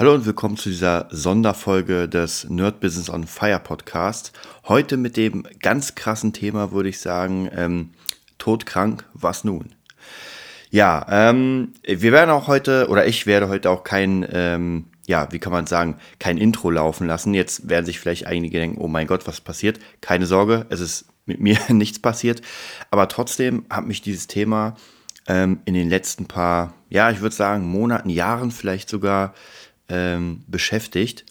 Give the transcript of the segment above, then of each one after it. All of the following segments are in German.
Hallo und willkommen zu dieser Sonderfolge des Nerd Business on Fire Podcast. Heute mit dem ganz krassen Thema, würde ich sagen, ähm, todkrank, was nun? Ja, ähm, wir werden auch heute, oder ich werde heute auch kein, ähm, ja, wie kann man sagen, kein Intro laufen lassen. Jetzt werden sich vielleicht einige denken, oh mein Gott, was passiert? Keine Sorge, es ist mit mir nichts passiert. Aber trotzdem hat mich dieses Thema ähm, in den letzten paar, ja, ich würde sagen, Monaten, Jahren vielleicht sogar ähm, beschäftigt.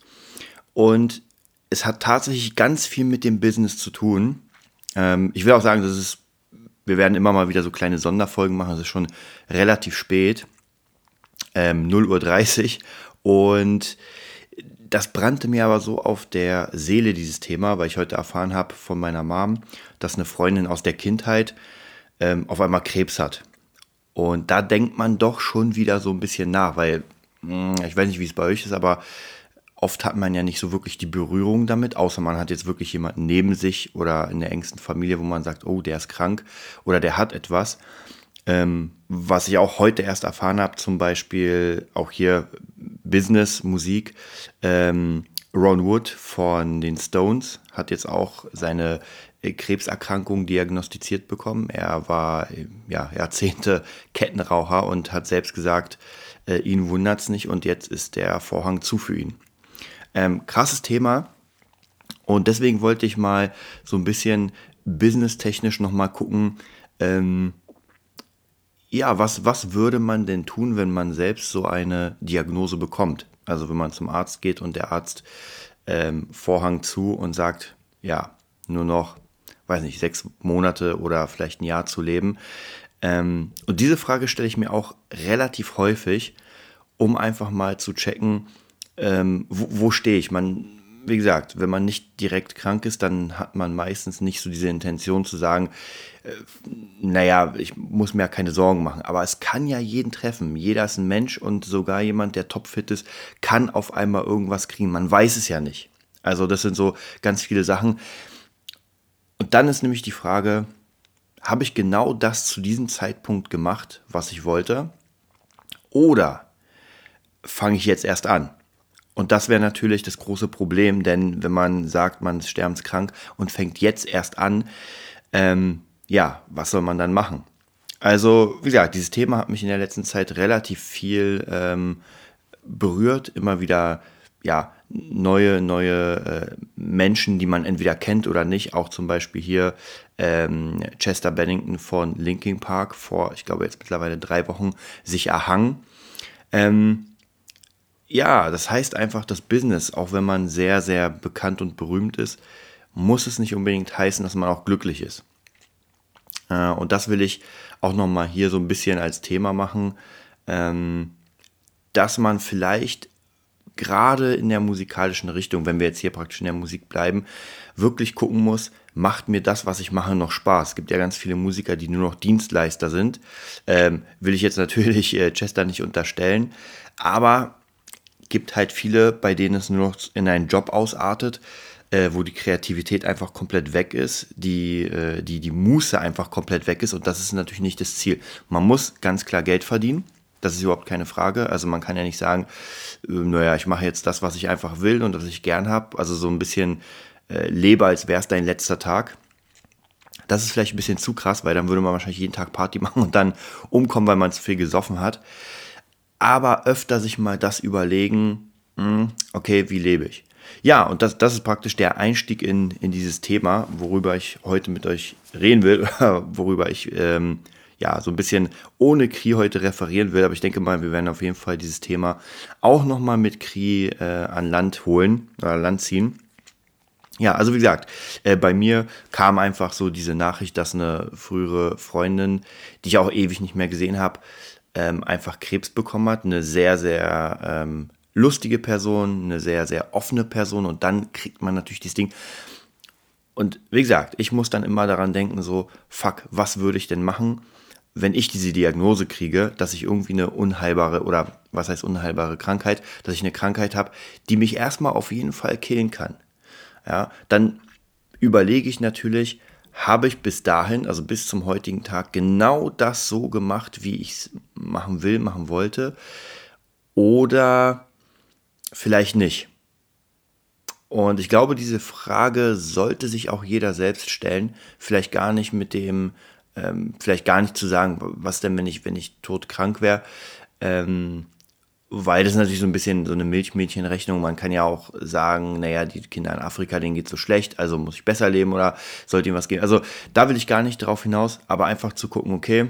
Und es hat tatsächlich ganz viel mit dem Business zu tun. Ähm, ich will auch sagen, das ist, wir werden immer mal wieder so kleine Sonderfolgen machen. Es ist schon relativ spät, ähm, 0.30 Uhr. Und das brannte mir aber so auf der Seele, dieses Thema, weil ich heute erfahren habe von meiner Mom, dass eine Freundin aus der Kindheit ähm, auf einmal Krebs hat. Und da denkt man doch schon wieder so ein bisschen nach, weil ich weiß nicht, wie es bei euch ist, aber oft hat man ja nicht so wirklich die Berührung damit, außer man hat jetzt wirklich jemanden neben sich oder in der engsten Familie, wo man sagt, oh, der ist krank oder der hat etwas. Ähm, was ich auch heute erst erfahren habe, zum Beispiel auch hier Business, Musik. Ähm, Ron Wood von den Stones hat jetzt auch seine äh, Krebserkrankung diagnostiziert bekommen. Er war äh, ja, Jahrzehnte Kettenraucher und hat selbst gesagt, äh, ihn wundert es nicht und jetzt ist der Vorhang zu für ihn. Ähm, krasses Thema. Und deswegen wollte ich mal so ein bisschen businesstechnisch nochmal gucken, ähm, ja, was, was würde man denn tun, wenn man selbst so eine Diagnose bekommt? Also wenn man zum Arzt geht und der Arzt ähm, Vorhang zu und sagt, ja, nur noch, weiß nicht, sechs Monate oder vielleicht ein Jahr zu leben. Ähm, und diese Frage stelle ich mir auch relativ häufig, um einfach mal zu checken, ähm, wo, wo stehe ich. Man, wie gesagt, wenn man nicht direkt krank ist, dann hat man meistens nicht so diese Intention zu sagen, äh, naja, ich muss mir ja keine Sorgen machen. Aber es kann ja jeden treffen. Jeder ist ein Mensch und sogar jemand, der topfit ist, kann auf einmal irgendwas kriegen. Man weiß es ja nicht. Also das sind so ganz viele Sachen. Und dann ist nämlich die Frage, habe ich genau das zu diesem Zeitpunkt gemacht, was ich wollte? Oder fange ich jetzt erst an? Und das wäre natürlich das große Problem, denn wenn man sagt, man ist sterbenskrank und fängt jetzt erst an, ähm, ja, was soll man dann machen? Also, wie gesagt, dieses Thema hat mich in der letzten Zeit relativ viel ähm, berührt, immer wieder ja, neue, neue äh, Menschen, die man entweder kennt oder nicht. Auch zum Beispiel hier ähm, Chester Bennington von Linkin Park vor, ich glaube jetzt mittlerweile drei Wochen, sich erhangen. Ähm, ja, das heißt einfach, das Business, auch wenn man sehr, sehr bekannt und berühmt ist, muss es nicht unbedingt heißen, dass man auch glücklich ist. Äh, und das will ich auch nochmal hier so ein bisschen als Thema machen, ähm, dass man vielleicht gerade in der musikalischen Richtung, wenn wir jetzt hier praktisch in der Musik bleiben, wirklich gucken muss, macht mir das, was ich mache, noch Spaß. Es gibt ja ganz viele Musiker, die nur noch Dienstleister sind. Ähm, will ich jetzt natürlich äh, Chester nicht unterstellen, aber gibt halt viele, bei denen es nur noch in einen Job ausartet, äh, wo die Kreativität einfach komplett weg ist, die, äh, die, die Muße einfach komplett weg ist und das ist natürlich nicht das Ziel. Man muss ganz klar Geld verdienen, das ist überhaupt keine Frage. Also man kann ja nicht sagen, äh, naja, ich mache jetzt das, was ich einfach will und was ich gern habe. Also so ein bisschen äh, lebe, als wäre es dein letzter Tag. Das ist vielleicht ein bisschen zu krass, weil dann würde man wahrscheinlich jeden Tag Party machen und dann umkommen, weil man zu viel gesoffen hat. Aber öfter sich mal das überlegen, hm, okay, wie lebe ich? Ja, und das, das ist praktisch der Einstieg in, in dieses Thema, worüber ich heute mit euch reden will, worüber ich ähm, ja, so ein bisschen ohne Kri heute referieren will. Aber ich denke mal, wir werden auf jeden Fall dieses Thema auch nochmal mit Kri äh, an Land holen oder Land ziehen. Ja, also wie gesagt, äh, bei mir kam einfach so diese Nachricht, dass eine frühere Freundin, die ich auch ewig nicht mehr gesehen habe, ähm, einfach Krebs bekommen hat. Eine sehr, sehr ähm, lustige Person, eine sehr, sehr offene Person und dann kriegt man natürlich dieses Ding. Und wie gesagt, ich muss dann immer daran denken, so, fuck, was würde ich denn machen, wenn ich diese Diagnose kriege, dass ich irgendwie eine unheilbare oder was heißt unheilbare Krankheit, dass ich eine Krankheit habe, die mich erstmal auf jeden Fall killen kann. Ja, dann überlege ich natürlich, habe ich bis dahin, also bis zum heutigen Tag, genau das so gemacht, wie ich es machen will, machen wollte? Oder vielleicht nicht. Und ich glaube, diese Frage sollte sich auch jeder selbst stellen. Vielleicht gar nicht mit dem, ähm, vielleicht gar nicht zu sagen, was denn, wenn ich, wenn ich todkrank wäre. Ähm, weil das natürlich so ein bisschen so eine Milchmädchenrechnung. Man kann ja auch sagen, naja, die Kinder in Afrika, denen geht so schlecht, also muss ich besser leben oder sollte ihnen was geben. Also da will ich gar nicht drauf hinaus, aber einfach zu gucken, okay,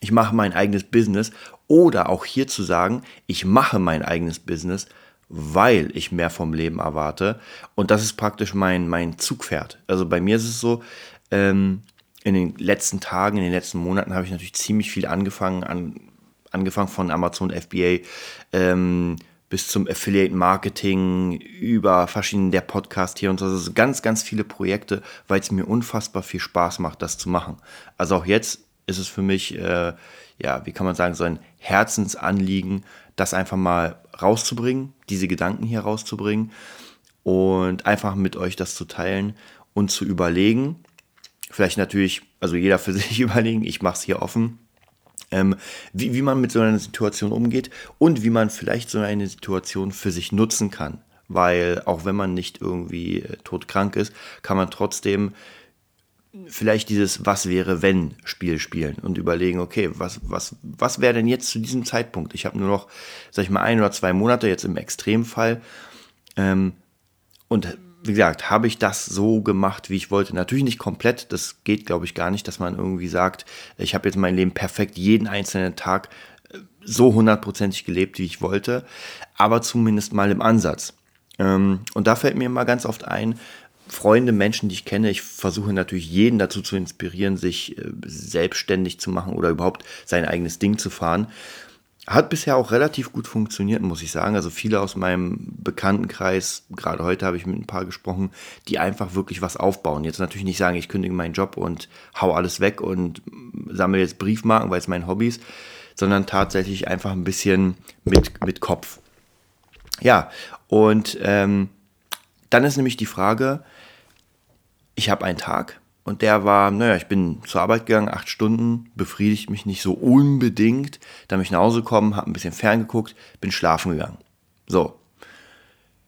ich mache mein eigenes Business oder auch hier zu sagen, ich mache mein eigenes Business, weil ich mehr vom Leben erwarte. Und das ist praktisch mein, mein Zugpferd. Also bei mir ist es so, ähm, in den letzten Tagen, in den letzten Monaten habe ich natürlich ziemlich viel angefangen an angefangen von Amazon FBA ähm, bis zum Affiliate Marketing, über verschiedene der Podcast hier und so. Also ganz, ganz viele Projekte, weil es mir unfassbar viel Spaß macht, das zu machen. Also auch jetzt ist es für mich, äh, ja, wie kann man sagen, so ein Herzensanliegen, das einfach mal rauszubringen, diese Gedanken hier rauszubringen und einfach mit euch das zu teilen und zu überlegen. Vielleicht natürlich, also jeder für sich überlegen, ich mache es hier offen ähm, wie, wie man mit so einer Situation umgeht und wie man vielleicht so eine Situation für sich nutzen kann. Weil auch wenn man nicht irgendwie äh, todkrank ist, kann man trotzdem vielleicht dieses Was wäre wenn Spiel spielen und überlegen, okay, was, was, was wäre denn jetzt zu diesem Zeitpunkt? Ich habe nur noch, sag ich mal, ein oder zwei Monate jetzt im Extremfall. Ähm, und wie gesagt, habe ich das so gemacht, wie ich wollte. Natürlich nicht komplett, das geht, glaube ich, gar nicht, dass man irgendwie sagt, ich habe jetzt mein Leben perfekt jeden einzelnen Tag äh, so hundertprozentig gelebt, wie ich wollte, aber zumindest mal im Ansatz. Ähm, und da fällt mir immer ganz oft ein, Freunde, Menschen, die ich kenne, ich versuche natürlich jeden dazu zu inspirieren, sich äh, selbstständig zu machen oder überhaupt sein eigenes Ding zu fahren. Hat bisher auch relativ gut funktioniert, muss ich sagen. Also viele aus meinem Bekanntenkreis, gerade heute habe ich mit ein paar gesprochen, die einfach wirklich was aufbauen. Jetzt natürlich nicht sagen, ich kündige meinen Job und hau alles weg und sammle jetzt Briefmarken, weil es mein Hobby ist, sondern tatsächlich einfach ein bisschen mit, mit Kopf. Ja, und ähm, dann ist nämlich die Frage, ich habe einen Tag, und der war, naja, ich bin zur Arbeit gegangen, acht Stunden, befriedigt mich nicht so unbedingt. Dann bin ich nach Hause gekommen, habe ein bisschen ferngeguckt, bin schlafen gegangen. So.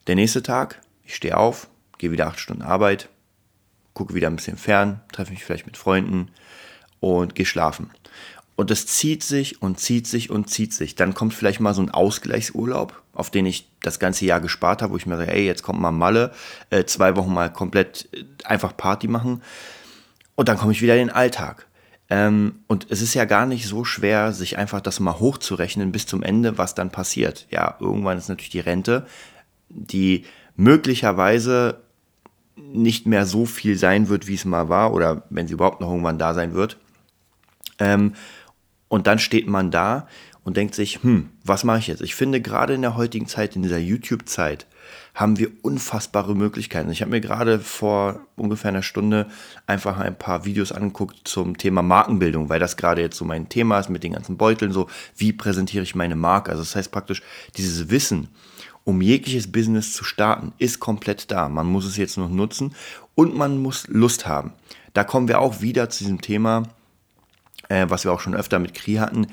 Der nächste Tag, ich stehe auf, gehe wieder acht Stunden Arbeit, gucke wieder ein bisschen fern, treffe mich vielleicht mit Freunden und gehe schlafen. Und das zieht sich und zieht sich und zieht sich. Dann kommt vielleicht mal so ein Ausgleichsurlaub, auf den ich das ganze Jahr gespart habe, wo ich mir sage, ey, jetzt kommt mal Malle, äh, zwei Wochen mal komplett äh, einfach Party machen. Und dann komme ich wieder in den Alltag. Ähm, und es ist ja gar nicht so schwer, sich einfach das mal hochzurechnen bis zum Ende, was dann passiert. Ja, irgendwann ist natürlich die Rente, die möglicherweise nicht mehr so viel sein wird, wie es mal war, oder wenn sie überhaupt noch irgendwann da sein wird. Ähm, und dann steht man da und denkt sich, hm, was mache ich jetzt? Ich finde gerade in der heutigen Zeit, in dieser YouTube-Zeit, haben wir unfassbare Möglichkeiten. Ich habe mir gerade vor ungefähr einer Stunde einfach ein paar Videos angeguckt zum Thema Markenbildung, weil das gerade jetzt so mein Thema ist mit den ganzen Beuteln, so wie präsentiere ich meine Marke. Also das heißt praktisch, dieses Wissen, um jegliches Business zu starten, ist komplett da. Man muss es jetzt noch nutzen und man muss Lust haben. Da kommen wir auch wieder zu diesem Thema, äh, was wir auch schon öfter mit Kri hatten,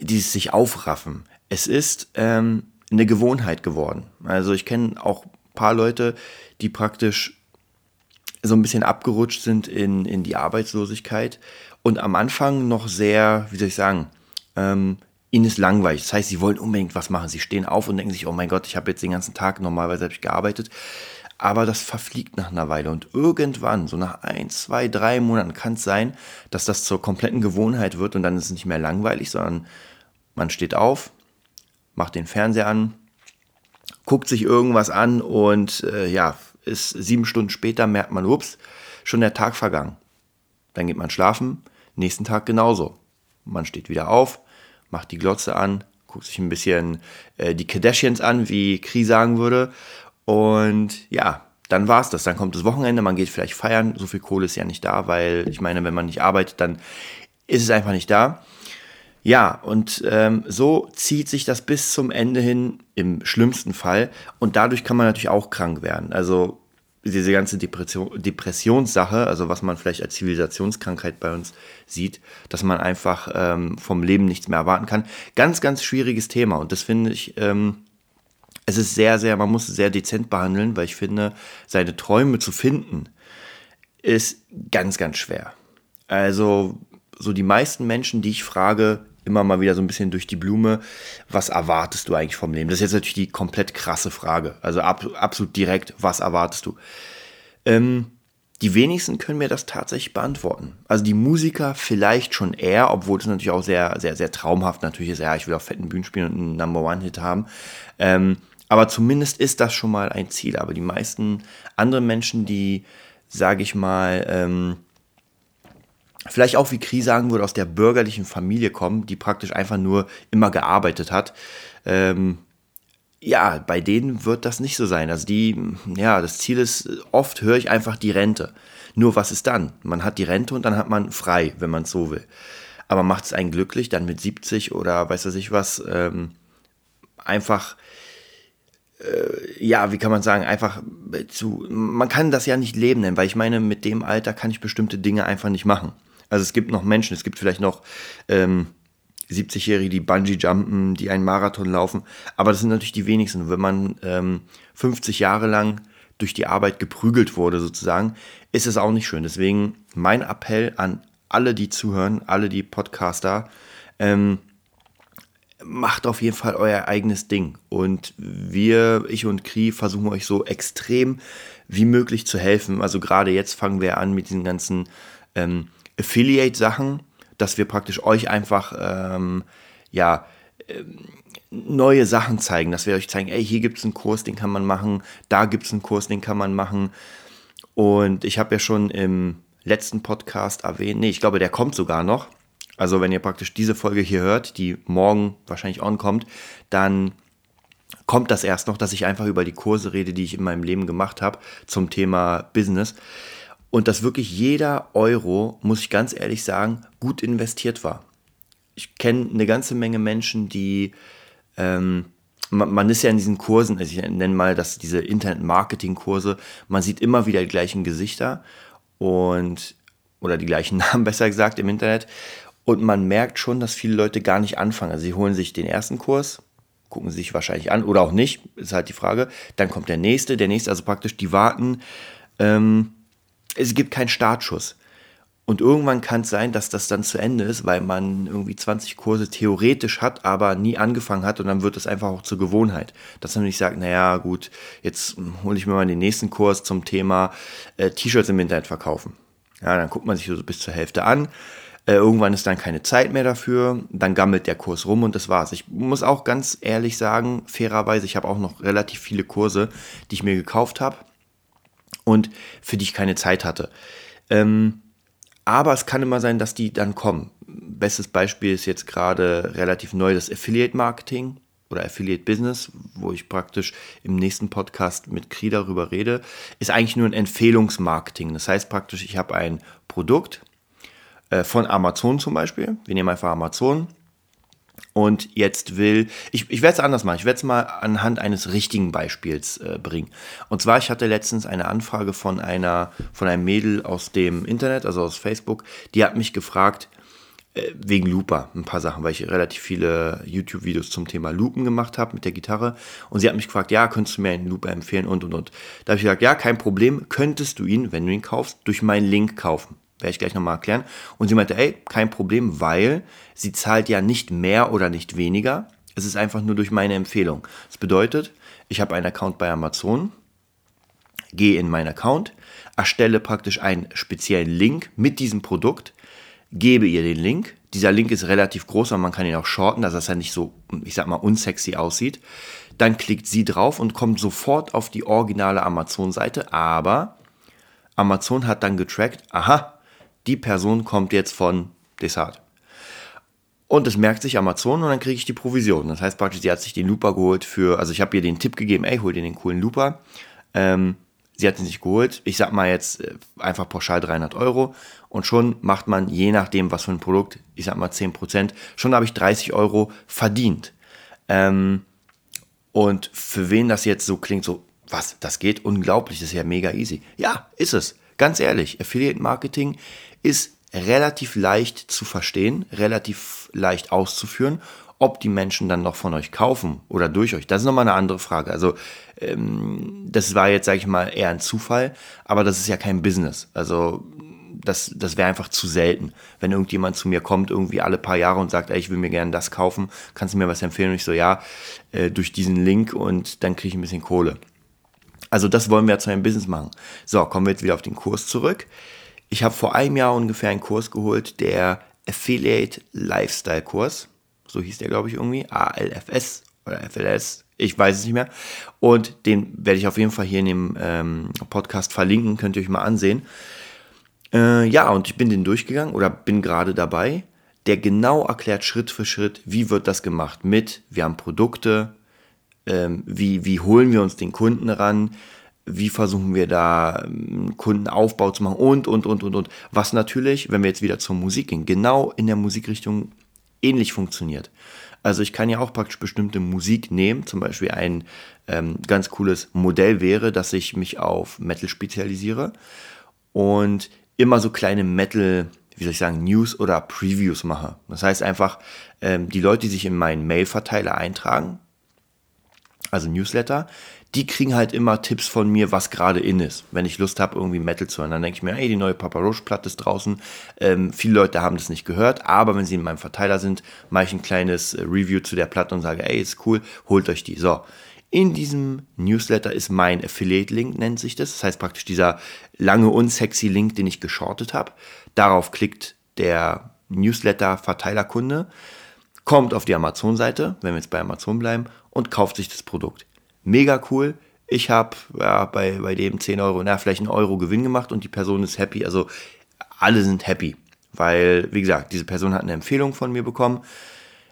dieses sich aufraffen. Es ist ähm, eine Gewohnheit geworden. Also ich kenne auch ein paar Leute, die praktisch so ein bisschen abgerutscht sind in, in die Arbeitslosigkeit und am Anfang noch sehr, wie soll ich sagen, ähm, ihnen ist langweilig. Das heißt, sie wollen unbedingt was machen. Sie stehen auf und denken sich, oh mein Gott, ich habe jetzt den ganzen Tag, normalerweise ich gearbeitet. Aber das verfliegt nach einer Weile und irgendwann, so nach ein, zwei, drei Monaten, kann es sein, dass das zur kompletten Gewohnheit wird und dann ist es nicht mehr langweilig, sondern man steht auf, macht den Fernseher an, guckt sich irgendwas an und äh, ja, ist sieben Stunden später merkt man, ups, schon der Tag vergangen. Dann geht man schlafen, nächsten Tag genauso. Man steht wieder auf, macht die Glotze an, guckt sich ein bisschen äh, die Kardashians an, wie Kri sagen würde. Und ja, dann war es das. Dann kommt das Wochenende, man geht vielleicht feiern. So viel Kohle ist ja nicht da, weil ich meine, wenn man nicht arbeitet, dann ist es einfach nicht da. Ja, und ähm, so zieht sich das bis zum Ende hin im schlimmsten Fall. Und dadurch kann man natürlich auch krank werden. Also diese ganze Depression, Depressionssache, also was man vielleicht als Zivilisationskrankheit bei uns sieht, dass man einfach ähm, vom Leben nichts mehr erwarten kann. Ganz, ganz schwieriges Thema. Und das finde ich, ähm, es ist sehr, sehr, man muss es sehr dezent behandeln, weil ich finde, seine Träume zu finden, ist ganz, ganz schwer. Also, so die meisten Menschen, die ich frage, immer mal wieder so ein bisschen durch die Blume, was erwartest du eigentlich vom Leben? Das ist jetzt natürlich die komplett krasse Frage. Also ab, absolut direkt, was erwartest du? Ähm, die wenigsten können mir das tatsächlich beantworten. Also die Musiker vielleicht schon eher, obwohl es natürlich auch sehr, sehr, sehr traumhaft natürlich ist. Ja, ich will auf fetten Bühnen spielen und einen Number One-Hit haben. Ähm, aber zumindest ist das schon mal ein Ziel. Aber die meisten anderen Menschen, die, sage ich mal, ähm, vielleicht auch wie Kri sagen würde, aus der bürgerlichen Familie kommen, die praktisch einfach nur immer gearbeitet hat. Ähm, ja, bei denen wird das nicht so sein. Also die, ja, das Ziel ist, oft höre ich einfach die Rente. Nur was ist dann? Man hat die Rente und dann hat man frei, wenn man es so will. Aber macht es einen glücklich, dann mit 70 oder weiß was ich was, ähm, einfach, äh, ja, wie kann man sagen, einfach zu, man kann das ja nicht leben nennen, weil ich meine, mit dem Alter kann ich bestimmte Dinge einfach nicht machen. Also es gibt noch Menschen, es gibt vielleicht noch ähm, 70-Jährige, die Bungee jumpen, die einen Marathon laufen, aber das sind natürlich die wenigsten. Wenn man ähm, 50 Jahre lang durch die Arbeit geprügelt wurde sozusagen, ist es auch nicht schön. Deswegen mein Appell an alle, die zuhören, alle die Podcaster, ähm, macht auf jeden Fall euer eigenes Ding. Und wir, ich und Kri, versuchen euch so extrem wie möglich zu helfen. Also gerade jetzt fangen wir an mit diesen ganzen ähm, Affiliate-Sachen, dass wir praktisch euch einfach ähm, ja ähm, neue Sachen zeigen, dass wir euch zeigen, ey, hier gibt es einen Kurs, den kann man machen, da gibt es einen Kurs, den kann man machen. Und ich habe ja schon im letzten Podcast erwähnt, nee, ich glaube, der kommt sogar noch. Also wenn ihr praktisch diese Folge hier hört, die morgen wahrscheinlich onkommt, dann kommt das erst noch, dass ich einfach über die Kurse rede, die ich in meinem Leben gemacht habe zum Thema Business und dass wirklich jeder Euro, muss ich ganz ehrlich sagen, gut investiert war. Ich kenne eine ganze Menge Menschen, die, ähm, man, ist ja in diesen Kursen, also ich nenne mal das diese Internet-Marketing-Kurse, man sieht immer wieder die gleichen Gesichter und oder die gleichen Namen besser gesagt im Internet und man merkt schon, dass viele Leute gar nicht anfangen. Also sie holen sich den ersten Kurs, gucken sich wahrscheinlich an oder auch nicht, ist halt die Frage. Dann kommt der nächste, der nächste, also praktisch die warten. Ähm, es gibt keinen Startschuss. Und irgendwann kann es sein, dass das dann zu Ende ist, weil man irgendwie 20 Kurse theoretisch hat, aber nie angefangen hat und dann wird es einfach auch zur Gewohnheit. Dass man nicht sagt, naja, gut, jetzt hole ich mir mal den nächsten Kurs zum Thema äh, T-Shirts im Internet verkaufen. Ja, dann guckt man sich so bis zur Hälfte an. Äh, irgendwann ist dann keine Zeit mehr dafür, dann gammelt der Kurs rum und das war's. Ich muss auch ganz ehrlich sagen, fairerweise, ich habe auch noch relativ viele Kurse, die ich mir gekauft habe und für die ich keine Zeit hatte. Ähm, aber es kann immer sein, dass die dann kommen. Bestes Beispiel ist jetzt gerade relativ neu das Affiliate Marketing oder Affiliate Business, wo ich praktisch im nächsten Podcast mit Kri darüber rede, ist eigentlich nur ein Empfehlungsmarketing. Das heißt praktisch, ich habe ein Produkt äh, von Amazon zum Beispiel. Wir nehmen einfach Amazon und jetzt will, ich, ich werde es anders machen, ich werde es mal anhand eines richtigen Beispiels äh, bringen. Und zwar, ich hatte letztens eine Anfrage von einer, von einem Mädel aus dem Internet, also aus Facebook, die hat mich gefragt, äh, wegen Looper, ein paar Sachen, weil ich relativ viele YouTube-Videos zum Thema Loopen gemacht habe mit der Gitarre. Und sie hat mich gefragt, ja, könntest du mir einen Looper empfehlen und und und. Da habe ich gesagt, ja, kein Problem, könntest du ihn, wenn du ihn kaufst, durch meinen Link kaufen. Werde ich gleich nochmal erklären. Und sie meinte, ey, kein Problem, weil sie zahlt ja nicht mehr oder nicht weniger. Es ist einfach nur durch meine Empfehlung. Das bedeutet, ich habe einen Account bei Amazon, gehe in meinen Account, erstelle praktisch einen speziellen Link mit diesem Produkt, gebe ihr den Link. Dieser Link ist relativ groß, aber man kann ihn auch shorten, dass er nicht so, ich sag mal, unsexy aussieht. Dann klickt sie drauf und kommt sofort auf die originale Amazon-Seite, aber Amazon hat dann getrackt, aha, die Person kommt jetzt von Desart. Und das merkt sich Amazon und dann kriege ich die Provision. Das heißt praktisch, sie hat sich den Looper geholt für, also ich habe ihr den Tipp gegeben, ey, hol dir den coolen Looper. Ähm, sie hat ihn sich geholt. Ich sag mal jetzt äh, einfach pauschal 300 Euro und schon macht man, je nachdem, was für ein Produkt, ich sag mal 10%, schon habe ich 30 Euro verdient. Ähm, und für wen das jetzt so klingt, so, was, das geht unglaublich, das ist ja mega easy. Ja, ist es. Ganz ehrlich, Affiliate Marketing ist relativ leicht zu verstehen, relativ leicht auszuführen. Ob die Menschen dann noch von euch kaufen oder durch euch, das ist nochmal eine andere Frage. Also ähm, das war jetzt, sage ich mal, eher ein Zufall, aber das ist ja kein Business. Also das, das wäre einfach zu selten. Wenn irgendjemand zu mir kommt, irgendwie alle paar Jahre und sagt, ey, ich will mir gerne das kaufen, kannst du mir was empfehlen? Und ich so, ja, äh, durch diesen Link und dann kriege ich ein bisschen Kohle. Also das wollen wir zu einem Business machen. So, kommen wir jetzt wieder auf den Kurs zurück. Ich habe vor einem Jahr ungefähr einen Kurs geholt, der Affiliate Lifestyle Kurs. So hieß der, glaube ich, irgendwie. ALFS oder FLS. Ich weiß es nicht mehr. Und den werde ich auf jeden Fall hier in dem ähm, Podcast verlinken. Könnt ihr euch mal ansehen. Äh, ja, und ich bin den durchgegangen oder bin gerade dabei. Der genau erklärt Schritt für Schritt, wie wird das gemacht mit, wir haben Produkte, ähm, wie, wie holen wir uns den Kunden ran, wie versuchen wir da ähm, Kundenaufbau zu machen und, und, und, und, und. Was natürlich, wenn wir jetzt wieder zur Musik gehen, genau in der Musikrichtung ähnlich funktioniert. Also ich kann ja auch praktisch bestimmte Musik nehmen, zum Beispiel ein ähm, ganz cooles Modell wäre, dass ich mich auf Metal spezialisiere und immer so kleine Metal, wie soll ich sagen, News oder Previews mache. Das heißt einfach, ähm, die Leute, die sich in meinen Mail-Verteiler eintragen, also Newsletter, die kriegen halt immer Tipps von mir, was gerade in ist. Wenn ich Lust habe, irgendwie Metal zu hören, dann denke ich mir, hey, die neue Papa Roach Platte ist draußen. Ähm, viele Leute haben das nicht gehört, aber wenn sie in meinem Verteiler sind, mache ich ein kleines äh, Review zu der Platte und sage, ey, ist cool, holt euch die. So. In diesem Newsletter ist mein Affiliate-Link, nennt sich das. Das heißt praktisch dieser lange unsexy Link, den ich geschortet habe. Darauf klickt der Newsletter-Verteilerkunde, kommt auf die Amazon-Seite, wenn wir jetzt bei Amazon bleiben, und kauft sich das Produkt. Mega cool. Ich habe ja, bei, bei dem 10 Euro, na, vielleicht einen Euro Gewinn gemacht und die Person ist happy. Also alle sind happy, weil, wie gesagt, diese Person hat eine Empfehlung von mir bekommen,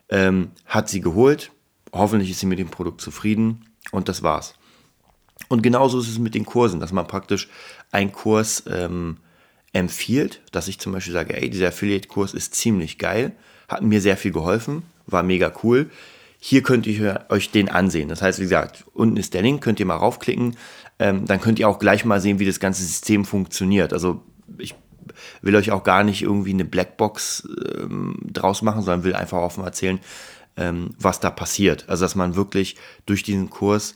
ähm, hat sie geholt. Hoffentlich ist sie mit dem Produkt zufrieden und das war's. Und genauso ist es mit den Kursen, dass man praktisch einen Kurs ähm, empfiehlt, dass ich zum Beispiel sage, ey, dieser Affiliate-Kurs ist ziemlich geil, hat mir sehr viel geholfen, war mega cool. Hier könnt ihr euch den ansehen. Das heißt, wie gesagt, unten ist der Link, könnt ihr mal raufklicken. Ähm, dann könnt ihr auch gleich mal sehen, wie das ganze System funktioniert. Also ich will euch auch gar nicht irgendwie eine Blackbox ähm, draus machen, sondern will einfach offen erzählen, ähm, was da passiert. Also dass man wirklich durch diesen Kurs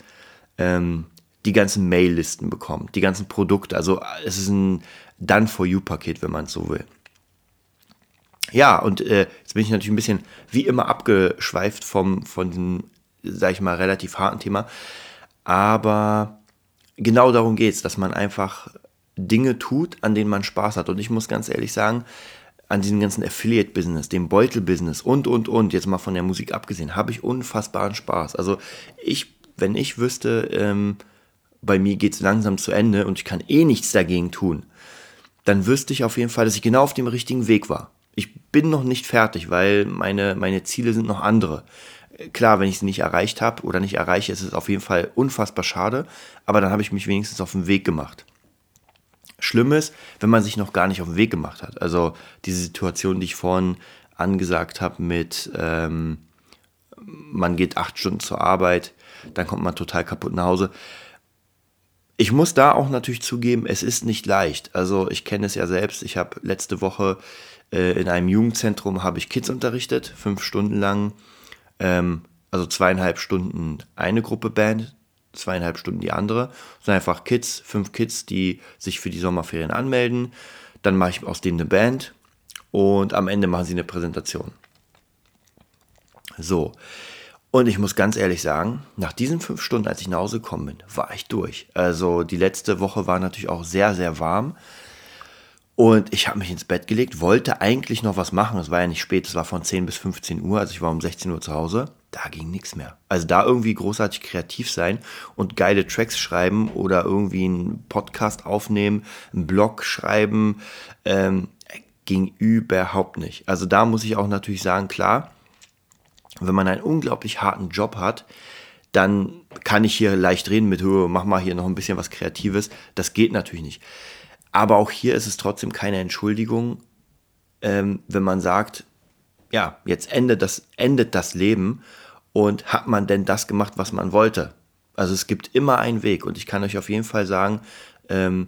ähm, die ganzen Mail-Listen bekommt, die ganzen Produkte. Also es ist ein Done-for-You-Paket, wenn man es so will. Ja, und äh, jetzt bin ich natürlich ein bisschen wie immer abgeschweift vom, von diesem, sag ich mal, relativ harten Thema. Aber genau darum geht es, dass man einfach Dinge tut, an denen man Spaß hat. Und ich muss ganz ehrlich sagen, an diesem ganzen Affiliate-Business, dem Beutel-Business und, und, und, jetzt mal von der Musik abgesehen, habe ich unfassbaren Spaß. Also ich, wenn ich wüsste, ähm, bei mir geht es langsam zu Ende und ich kann eh nichts dagegen tun, dann wüsste ich auf jeden Fall, dass ich genau auf dem richtigen Weg war bin noch nicht fertig, weil meine, meine Ziele sind noch andere. Klar, wenn ich sie nicht erreicht habe oder nicht erreiche, ist es auf jeden Fall unfassbar schade, aber dann habe ich mich wenigstens auf den Weg gemacht. Schlimm ist, wenn man sich noch gar nicht auf den Weg gemacht hat. Also diese Situation, die ich vorhin angesagt habe mit, ähm, man geht acht Stunden zur Arbeit, dann kommt man total kaputt nach Hause. Ich muss da auch natürlich zugeben, es ist nicht leicht. Also ich kenne es ja selbst. Ich habe letzte Woche äh, in einem Jugendzentrum habe ich Kids unterrichtet, fünf Stunden lang. Ähm, also zweieinhalb Stunden eine Gruppe Band, zweieinhalb Stunden die andere. Das sind einfach Kids, fünf Kids, die sich für die Sommerferien anmelden. Dann mache ich aus denen eine Band und am Ende machen sie eine Präsentation. So. Und ich muss ganz ehrlich sagen, nach diesen fünf Stunden, als ich nach Hause gekommen bin, war ich durch. Also die letzte Woche war natürlich auch sehr, sehr warm. Und ich habe mich ins Bett gelegt, wollte eigentlich noch was machen. Es war ja nicht spät, es war von 10 bis 15 Uhr, also ich war um 16 Uhr zu Hause. Da ging nichts mehr. Also da irgendwie großartig kreativ sein und geile Tracks schreiben oder irgendwie einen Podcast aufnehmen, einen Blog schreiben, ähm, ging überhaupt nicht. Also da muss ich auch natürlich sagen, klar, wenn man einen unglaublich harten Job hat, dann kann ich hier leicht reden mit, mach mal hier noch ein bisschen was Kreatives. Das geht natürlich nicht. Aber auch hier ist es trotzdem keine Entschuldigung, ähm, wenn man sagt, ja, jetzt endet das, endet das Leben und hat man denn das gemacht, was man wollte? Also es gibt immer einen Weg und ich kann euch auf jeden Fall sagen, ähm,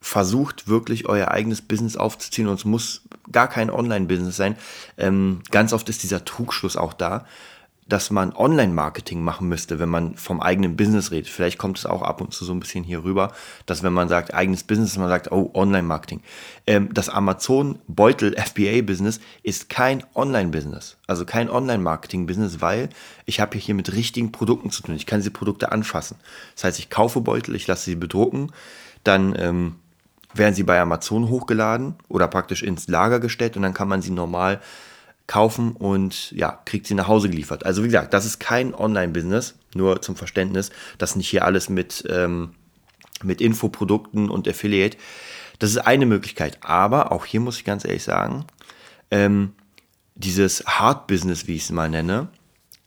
versucht wirklich euer eigenes Business aufzuziehen und es muss gar kein Online-Business sein. Ähm, ganz oft ist dieser Trugschluss auch da, dass man Online-Marketing machen müsste, wenn man vom eigenen Business redet. Vielleicht kommt es auch ab und zu so ein bisschen hier rüber, dass wenn man sagt eigenes Business, man sagt, oh, Online-Marketing. Ähm, das Amazon-Beutel-FBA-Business ist kein Online-Business, also kein Online-Marketing-Business, weil ich habe hier mit richtigen Produkten zu tun. Ich kann diese Produkte anfassen. Das heißt, ich kaufe Beutel, ich lasse sie bedrucken, dann ähm, werden sie bei Amazon hochgeladen oder praktisch ins Lager gestellt und dann kann man sie normal kaufen und ja, kriegt sie nach Hause geliefert. Also wie gesagt, das ist kein Online-Business, nur zum Verständnis, das nicht hier alles mit, ähm, mit Infoprodukten und Affiliate. Das ist eine Möglichkeit. Aber auch hier muss ich ganz ehrlich sagen, ähm, dieses Hard-Business, wie ich es mal nenne,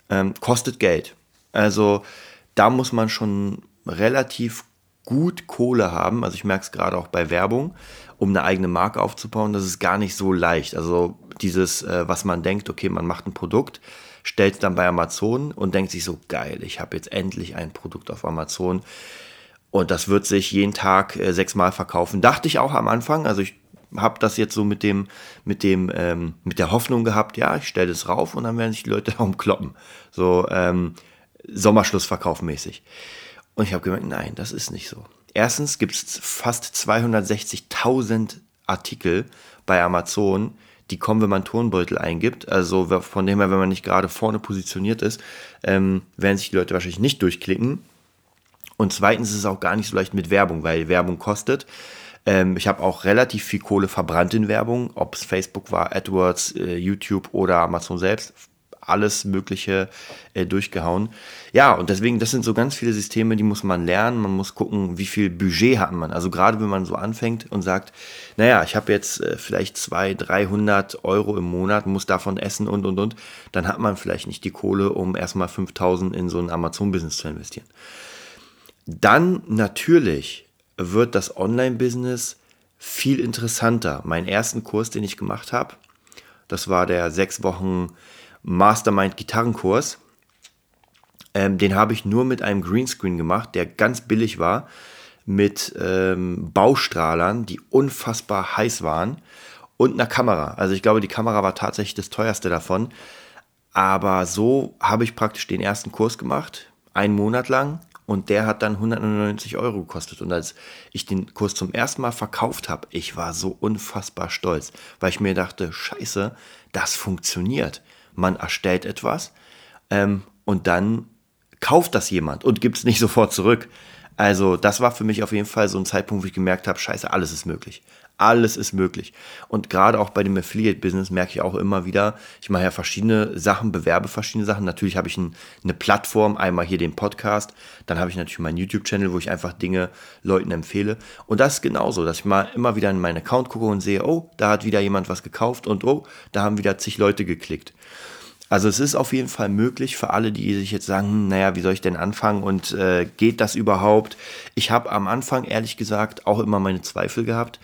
ähm, kostet Geld. Also da muss man schon relativ gut Kohle haben. Also ich merke es gerade auch bei Werbung, um eine eigene Marke aufzubauen. Das ist gar nicht so leicht. Also dieses, äh, was man denkt, okay, man macht ein Produkt, stellt es dann bei Amazon und denkt sich so, geil, ich habe jetzt endlich ein Produkt auf Amazon. Und das wird sich jeden Tag äh, sechsmal verkaufen. Dachte ich auch am Anfang. Also ich habe das jetzt so mit dem, mit dem, ähm, mit der Hoffnung gehabt, ja, ich stelle das rauf und dann werden sich die Leute darum kloppen. So ähm, Sommerschlussverkauf mäßig. Und ich habe gemerkt, nein, das ist nicht so. Erstens gibt es fast 260.000 Artikel bei Amazon, die kommen, wenn man Turnbeutel eingibt. Also von dem her, wenn man nicht gerade vorne positioniert ist, ähm, werden sich die Leute wahrscheinlich nicht durchklicken. Und zweitens ist es auch gar nicht so leicht mit Werbung, weil Werbung kostet. Ähm, ich habe auch relativ viel Kohle verbrannt in Werbung, ob es Facebook war, AdWords, äh, YouTube oder Amazon selbst alles Mögliche äh, durchgehauen. Ja, und deswegen, das sind so ganz viele Systeme, die muss man lernen. Man muss gucken, wie viel Budget hat man. Also gerade wenn man so anfängt und sagt, naja, ich habe jetzt äh, vielleicht 200, 300 Euro im Monat, muss davon essen und, und, und, dann hat man vielleicht nicht die Kohle, um erstmal 5000 in so ein Amazon-Business zu investieren. Dann natürlich wird das Online-Business viel interessanter. Meinen ersten Kurs, den ich gemacht habe, das war der sechs Wochen Mastermind Gitarrenkurs. Ähm, den habe ich nur mit einem Greenscreen gemacht, der ganz billig war, mit ähm, Baustrahlern, die unfassbar heiß waren und einer Kamera. Also ich glaube, die Kamera war tatsächlich das teuerste davon. Aber so habe ich praktisch den ersten Kurs gemacht, einen Monat lang. Und der hat dann 199 Euro gekostet. Und als ich den Kurs zum ersten Mal verkauft habe, ich war so unfassbar stolz, weil ich mir dachte, scheiße, das funktioniert man erstellt etwas ähm, und dann kauft das jemand und gibt es nicht sofort zurück. Also das war für mich auf jeden Fall so ein Zeitpunkt, wo ich gemerkt habe, scheiße, alles ist möglich. Alles ist möglich. Und gerade auch bei dem Affiliate-Business merke ich auch immer wieder, ich mache ja verschiedene Sachen, bewerbe verschiedene Sachen. Natürlich habe ich ein, eine Plattform, einmal hier den Podcast, dann habe ich natürlich meinen YouTube-Channel, wo ich einfach Dinge Leuten empfehle. Und das ist genauso, dass ich mal immer wieder in meinen Account gucke und sehe, oh, da hat wieder jemand was gekauft und oh, da haben wieder zig Leute geklickt. Also es ist auf jeden Fall möglich für alle, die sich jetzt sagen, hm, naja, wie soll ich denn anfangen und äh, geht das überhaupt? Ich habe am Anfang ehrlich gesagt auch immer meine Zweifel gehabt,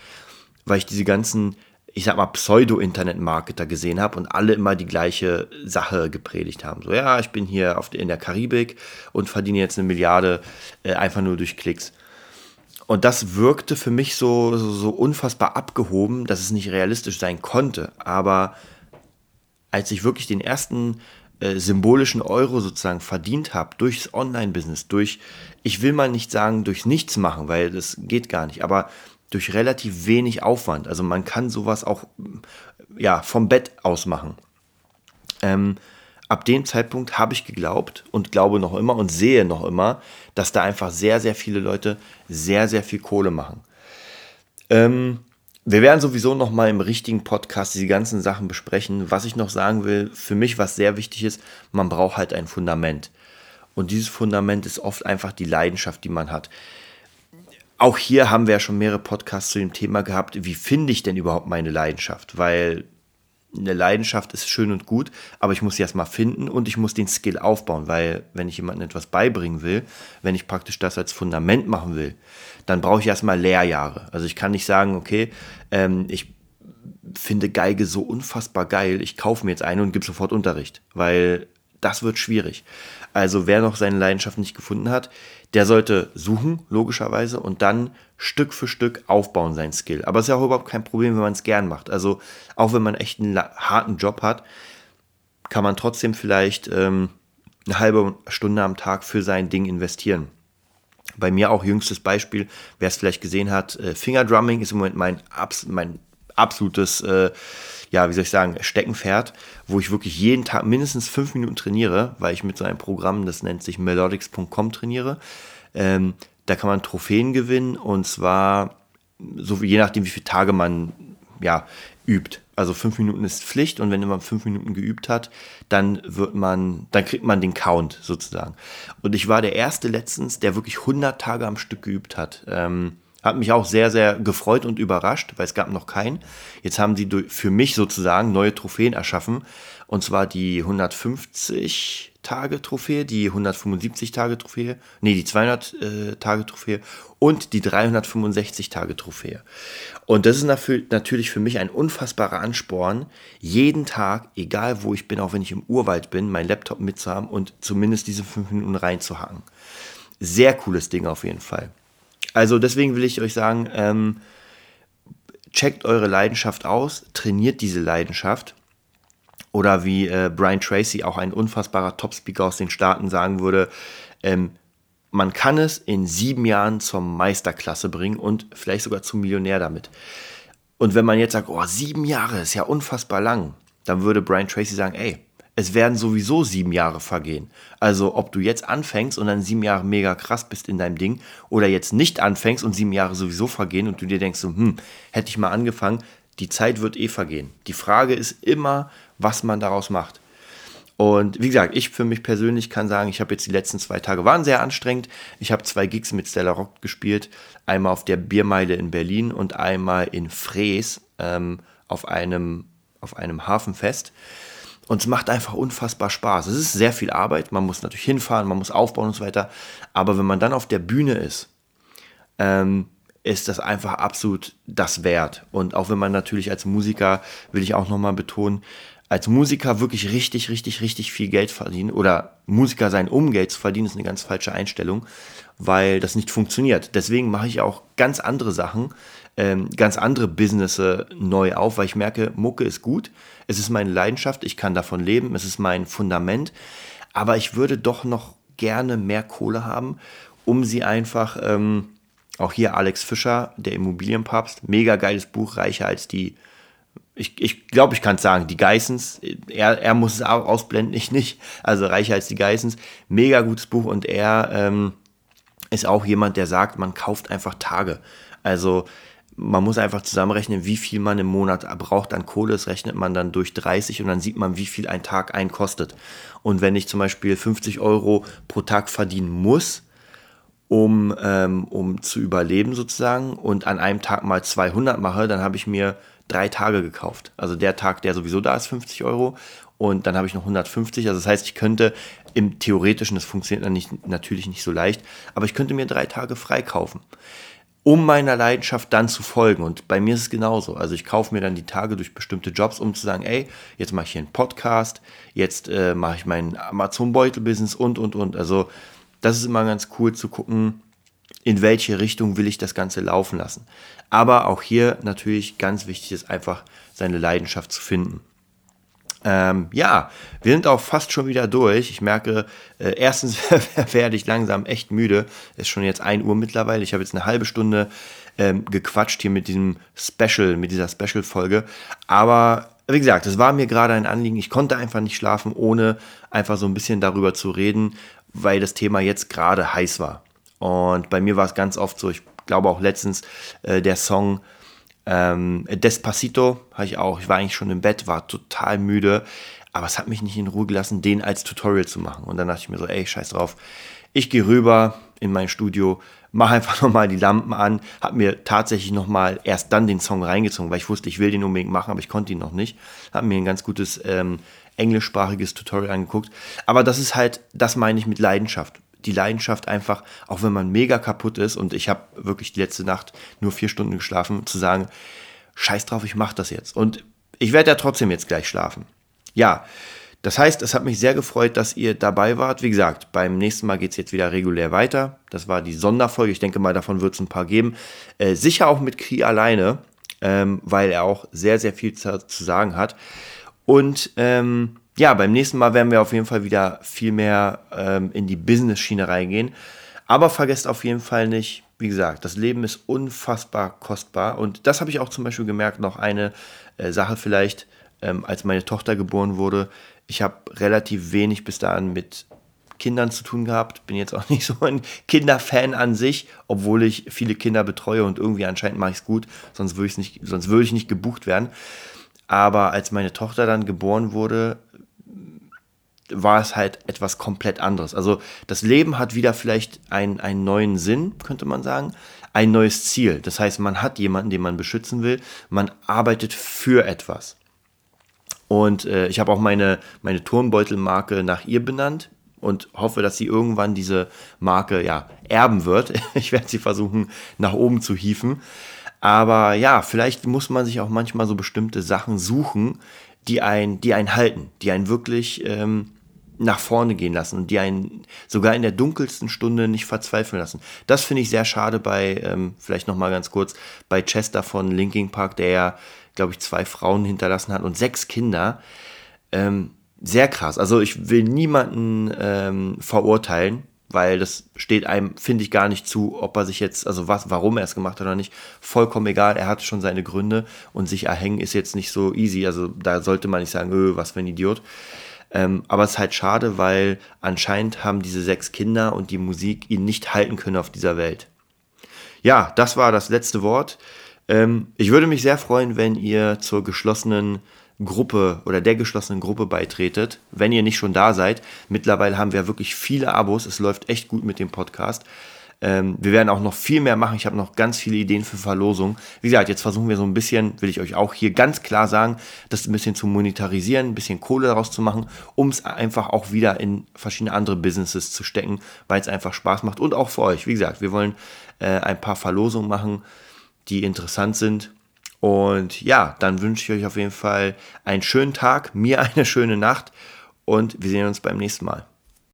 weil ich diese ganzen, ich sag mal, Pseudo-Internet-Marketer gesehen habe und alle immer die gleiche Sache gepredigt haben. So, ja, ich bin hier auf, in der Karibik und verdiene jetzt eine Milliarde äh, einfach nur durch Klicks. Und das wirkte für mich so, so, so unfassbar abgehoben, dass es nicht realistisch sein konnte. Aber als ich wirklich den ersten äh, symbolischen Euro sozusagen verdient habe durchs Online-Business, durch, ich will mal nicht sagen, durch nichts machen, weil das geht gar nicht, aber durch relativ wenig Aufwand. Also man kann sowas auch ja, vom Bett aus machen. Ähm, ab dem Zeitpunkt habe ich geglaubt und glaube noch immer und sehe noch immer, dass da einfach sehr, sehr viele Leute sehr, sehr viel Kohle machen. Ähm, wir werden sowieso noch mal im richtigen Podcast diese ganzen Sachen besprechen. Was ich noch sagen will, für mich was sehr wichtig ist, man braucht halt ein Fundament. Und dieses Fundament ist oft einfach die Leidenschaft, die man hat. Auch hier haben wir ja schon mehrere Podcasts zu dem Thema gehabt, wie finde ich denn überhaupt meine Leidenschaft? Weil eine Leidenschaft ist schön und gut, aber ich muss sie erstmal finden und ich muss den Skill aufbauen, weil wenn ich jemandem etwas beibringen will, wenn ich praktisch das als Fundament machen will, dann brauche ich erstmal Lehrjahre. Also ich kann nicht sagen, okay, ähm, ich finde Geige so unfassbar geil, ich kaufe mir jetzt eine und gebe sofort Unterricht, weil das wird schwierig. Also wer noch seine Leidenschaft nicht gefunden hat, der sollte suchen, logischerweise, und dann Stück für Stück aufbauen, sein Skill. Aber es ist ja auch überhaupt kein Problem, wenn man es gern macht. Also auch wenn man echt einen harten Job hat, kann man trotzdem vielleicht ähm, eine halbe Stunde am Tag für sein Ding investieren. Bei mir auch jüngstes Beispiel, wer es vielleicht gesehen hat, äh, Fingerdrumming ist im Moment mein, abs mein absolutes, äh, ja, wie soll ich sagen, Steckenpferd, wo ich wirklich jeden Tag mindestens fünf Minuten trainiere, weil ich mit so einem Programm, das nennt sich melodics.com trainiere. Ähm, da kann man Trophäen gewinnen und zwar so je nachdem, wie viele Tage man ja, übt. Also fünf Minuten ist Pflicht und wenn man fünf Minuten geübt hat, dann wird man, dann kriegt man den Count sozusagen. Und ich war der erste letztens, der wirklich 100 Tage am Stück geübt hat. Ähm, hat mich auch sehr, sehr gefreut und überrascht, weil es gab noch keinen. Jetzt haben sie für mich sozusagen neue Trophäen erschaffen. Und zwar die 150 Tage Trophäe, die 175 Tage Trophäe, nee, die 200 äh, und die 365 Tage Trophäe. Und das ist natürlich für mich ein unfassbarer Ansporn, jeden Tag, egal wo ich bin, auch wenn ich im Urwald bin, meinen Laptop mitzuhaben und zumindest diese fünf Minuten reinzuhaken. Sehr cooles Ding auf jeden Fall. Also deswegen will ich euch sagen, ähm, checkt eure Leidenschaft aus, trainiert diese Leidenschaft. Oder wie äh, Brian Tracy, auch ein unfassbarer Top-Speaker aus den Staaten, sagen würde, ähm, man kann es in sieben Jahren zur Meisterklasse bringen und vielleicht sogar zum Millionär damit. Und wenn man jetzt sagt, oh, sieben Jahre ist ja unfassbar lang, dann würde Brian Tracy sagen, ey, es werden sowieso sieben Jahre vergehen. Also ob du jetzt anfängst und dann sieben Jahre mega krass bist in deinem Ding oder jetzt nicht anfängst und sieben Jahre sowieso vergehen und du dir denkst, so, hm, hätte ich mal angefangen, die Zeit wird eh vergehen. Die Frage ist immer, was man daraus macht. Und wie gesagt, ich für mich persönlich kann sagen, ich habe jetzt die letzten zwei Tage waren sehr anstrengend. Ich habe zwei Gigs mit Stella Rock gespielt. Einmal auf der Biermeile in Berlin und einmal in Frees ähm, auf, einem, auf einem Hafenfest. Und es macht einfach unfassbar Spaß. Es ist sehr viel Arbeit. Man muss natürlich hinfahren, man muss aufbauen und so weiter. Aber wenn man dann auf der Bühne ist, ähm, ist das einfach absolut das wert. Und auch wenn man natürlich als Musiker, will ich auch nochmal betonen, als Musiker wirklich richtig, richtig, richtig viel Geld verdienen oder Musiker sein, um Geld zu verdienen, ist eine ganz falsche Einstellung, weil das nicht funktioniert. Deswegen mache ich auch ganz andere Sachen, ähm, ganz andere Business neu auf, weil ich merke, Mucke ist gut, es ist meine Leidenschaft, ich kann davon leben, es ist mein Fundament, aber ich würde doch noch gerne mehr Kohle haben, um sie einfach, ähm, auch hier Alex Fischer, der Immobilienpapst, mega geiles Buch, reicher als die, ich, ich glaube, ich kann es sagen, die Geissens, er, er muss es auch ausblenden, ich nicht, also reicher als die Geissens, mega gutes Buch und er ähm, ist auch jemand, der sagt, man kauft einfach Tage. Also man muss einfach zusammenrechnen, wie viel man im Monat braucht an Kohle. Das rechnet man dann durch 30 und dann sieht man, wie viel ein Tag einen kostet. Und wenn ich zum Beispiel 50 Euro pro Tag verdienen muss, um, ähm, um zu überleben sozusagen und an einem Tag mal 200 mache, dann habe ich mir drei Tage gekauft. Also der Tag, der sowieso da ist, 50 Euro und dann habe ich noch 150. Also das heißt, ich könnte im Theoretischen, das funktioniert dann nicht, natürlich nicht so leicht, aber ich könnte mir drei Tage freikaufen um meiner Leidenschaft dann zu folgen. Und bei mir ist es genauso. Also ich kaufe mir dann die Tage durch bestimmte Jobs, um zu sagen, ey, jetzt mache ich hier einen Podcast, jetzt äh, mache ich mein Amazon-Beutel-Business und, und, und. Also das ist immer ganz cool zu gucken, in welche Richtung will ich das Ganze laufen lassen. Aber auch hier natürlich ganz wichtig ist einfach, seine Leidenschaft zu finden. Ähm, ja, wir sind auch fast schon wieder durch. Ich merke, äh, erstens werde ich langsam echt müde. Es ist schon jetzt 1 Uhr mittlerweile. Ich habe jetzt eine halbe Stunde ähm, gequatscht hier mit diesem Special, mit dieser Special-Folge. Aber wie gesagt, es war mir gerade ein Anliegen. Ich konnte einfach nicht schlafen, ohne einfach so ein bisschen darüber zu reden, weil das Thema jetzt gerade heiß war. Und bei mir war es ganz oft so, ich glaube auch letztens, äh, der Song ähm, Despacito habe ich auch. Ich war eigentlich schon im Bett, war total müde, aber es hat mich nicht in Ruhe gelassen, den als Tutorial zu machen. Und dann dachte ich mir so, ey, scheiß drauf. Ich gehe rüber in mein Studio, mache einfach nochmal die Lampen an, habe mir tatsächlich nochmal erst dann den Song reingezogen, weil ich wusste, ich will den unbedingt machen, aber ich konnte ihn noch nicht. Habe mir ein ganz gutes ähm, englischsprachiges Tutorial angeguckt. Aber das ist halt, das meine ich mit Leidenschaft die Leidenschaft einfach, auch wenn man mega kaputt ist und ich habe wirklich die letzte Nacht nur vier Stunden geschlafen, zu sagen, scheiß drauf, ich mache das jetzt. Und ich werde ja trotzdem jetzt gleich schlafen. Ja, Das heißt, es hat mich sehr gefreut, dass ihr dabei wart. Wie gesagt, beim nächsten Mal geht es jetzt wieder regulär weiter. Das war die Sonderfolge. Ich denke mal, davon wird es ein paar geben. Äh, sicher auch mit Kri alleine, ähm, weil er auch sehr, sehr viel zu, zu sagen hat. Und ähm, ja, beim nächsten Mal werden wir auf jeden Fall wieder viel mehr ähm, in die Business-Schiene reingehen. Aber vergesst auf jeden Fall nicht, wie gesagt, das Leben ist unfassbar kostbar. Und das habe ich auch zum Beispiel gemerkt, noch eine äh, Sache vielleicht, ähm, als meine Tochter geboren wurde ich habe relativ wenig bis dahin mit Kindern zu tun gehabt. Bin jetzt auch nicht so ein Kinderfan an sich, obwohl ich viele Kinder betreue und irgendwie anscheinend mache ich es gut, sonst würde ich nicht, sonst würde ich nicht gebucht werden. Aber als meine Tochter dann geboren wurde, war es halt etwas komplett anderes. Also das Leben hat wieder vielleicht ein, einen neuen Sinn, könnte man sagen, ein neues Ziel. Das heißt, man hat jemanden, den man beschützen will, man arbeitet für etwas. Und äh, ich habe auch meine, meine Turnbeutelmarke nach ihr benannt und hoffe, dass sie irgendwann diese Marke ja erben wird. Ich werde sie versuchen, nach oben zu hieven. Aber ja, vielleicht muss man sich auch manchmal so bestimmte Sachen suchen, die einen, die einen halten, die einen wirklich ähm, nach vorne gehen lassen und die einen sogar in der dunkelsten Stunde nicht verzweifeln lassen. Das finde ich sehr schade bei, ähm, vielleicht nochmal ganz kurz, bei Chester von Linking Park, der ja glaube ich, zwei Frauen hinterlassen hat und sechs Kinder. Ähm, sehr krass. Also ich will niemanden ähm, verurteilen, weil das steht einem, finde ich, gar nicht zu, ob er sich jetzt, also was, warum er es gemacht hat oder nicht, vollkommen egal. Er hat schon seine Gründe und sich erhängen ist jetzt nicht so easy. Also da sollte man nicht sagen, öh, was für ein Idiot. Ähm, aber es ist halt schade, weil anscheinend haben diese sechs Kinder und die Musik ihn nicht halten können auf dieser Welt. Ja, das war das letzte Wort. Ähm, ich würde mich sehr freuen, wenn ihr zur geschlossenen Gruppe oder der geschlossenen Gruppe beitretet, wenn ihr nicht schon da seid. Mittlerweile haben wir wirklich viele Abos. Es läuft echt gut mit dem Podcast. Ähm, wir werden auch noch viel mehr machen. Ich habe noch ganz viele Ideen für Verlosung. Wie gesagt, jetzt versuchen wir so ein bisschen, will ich euch auch hier ganz klar sagen, das ein bisschen zu monetarisieren, ein bisschen Kohle daraus zu machen, um es einfach auch wieder in verschiedene andere Businesses zu stecken, weil es einfach Spaß macht und auch für euch. Wie gesagt, wir wollen äh, ein paar Verlosungen machen die interessant sind. Und ja, dann wünsche ich euch auf jeden Fall einen schönen Tag, mir eine schöne Nacht und wir sehen uns beim nächsten Mal.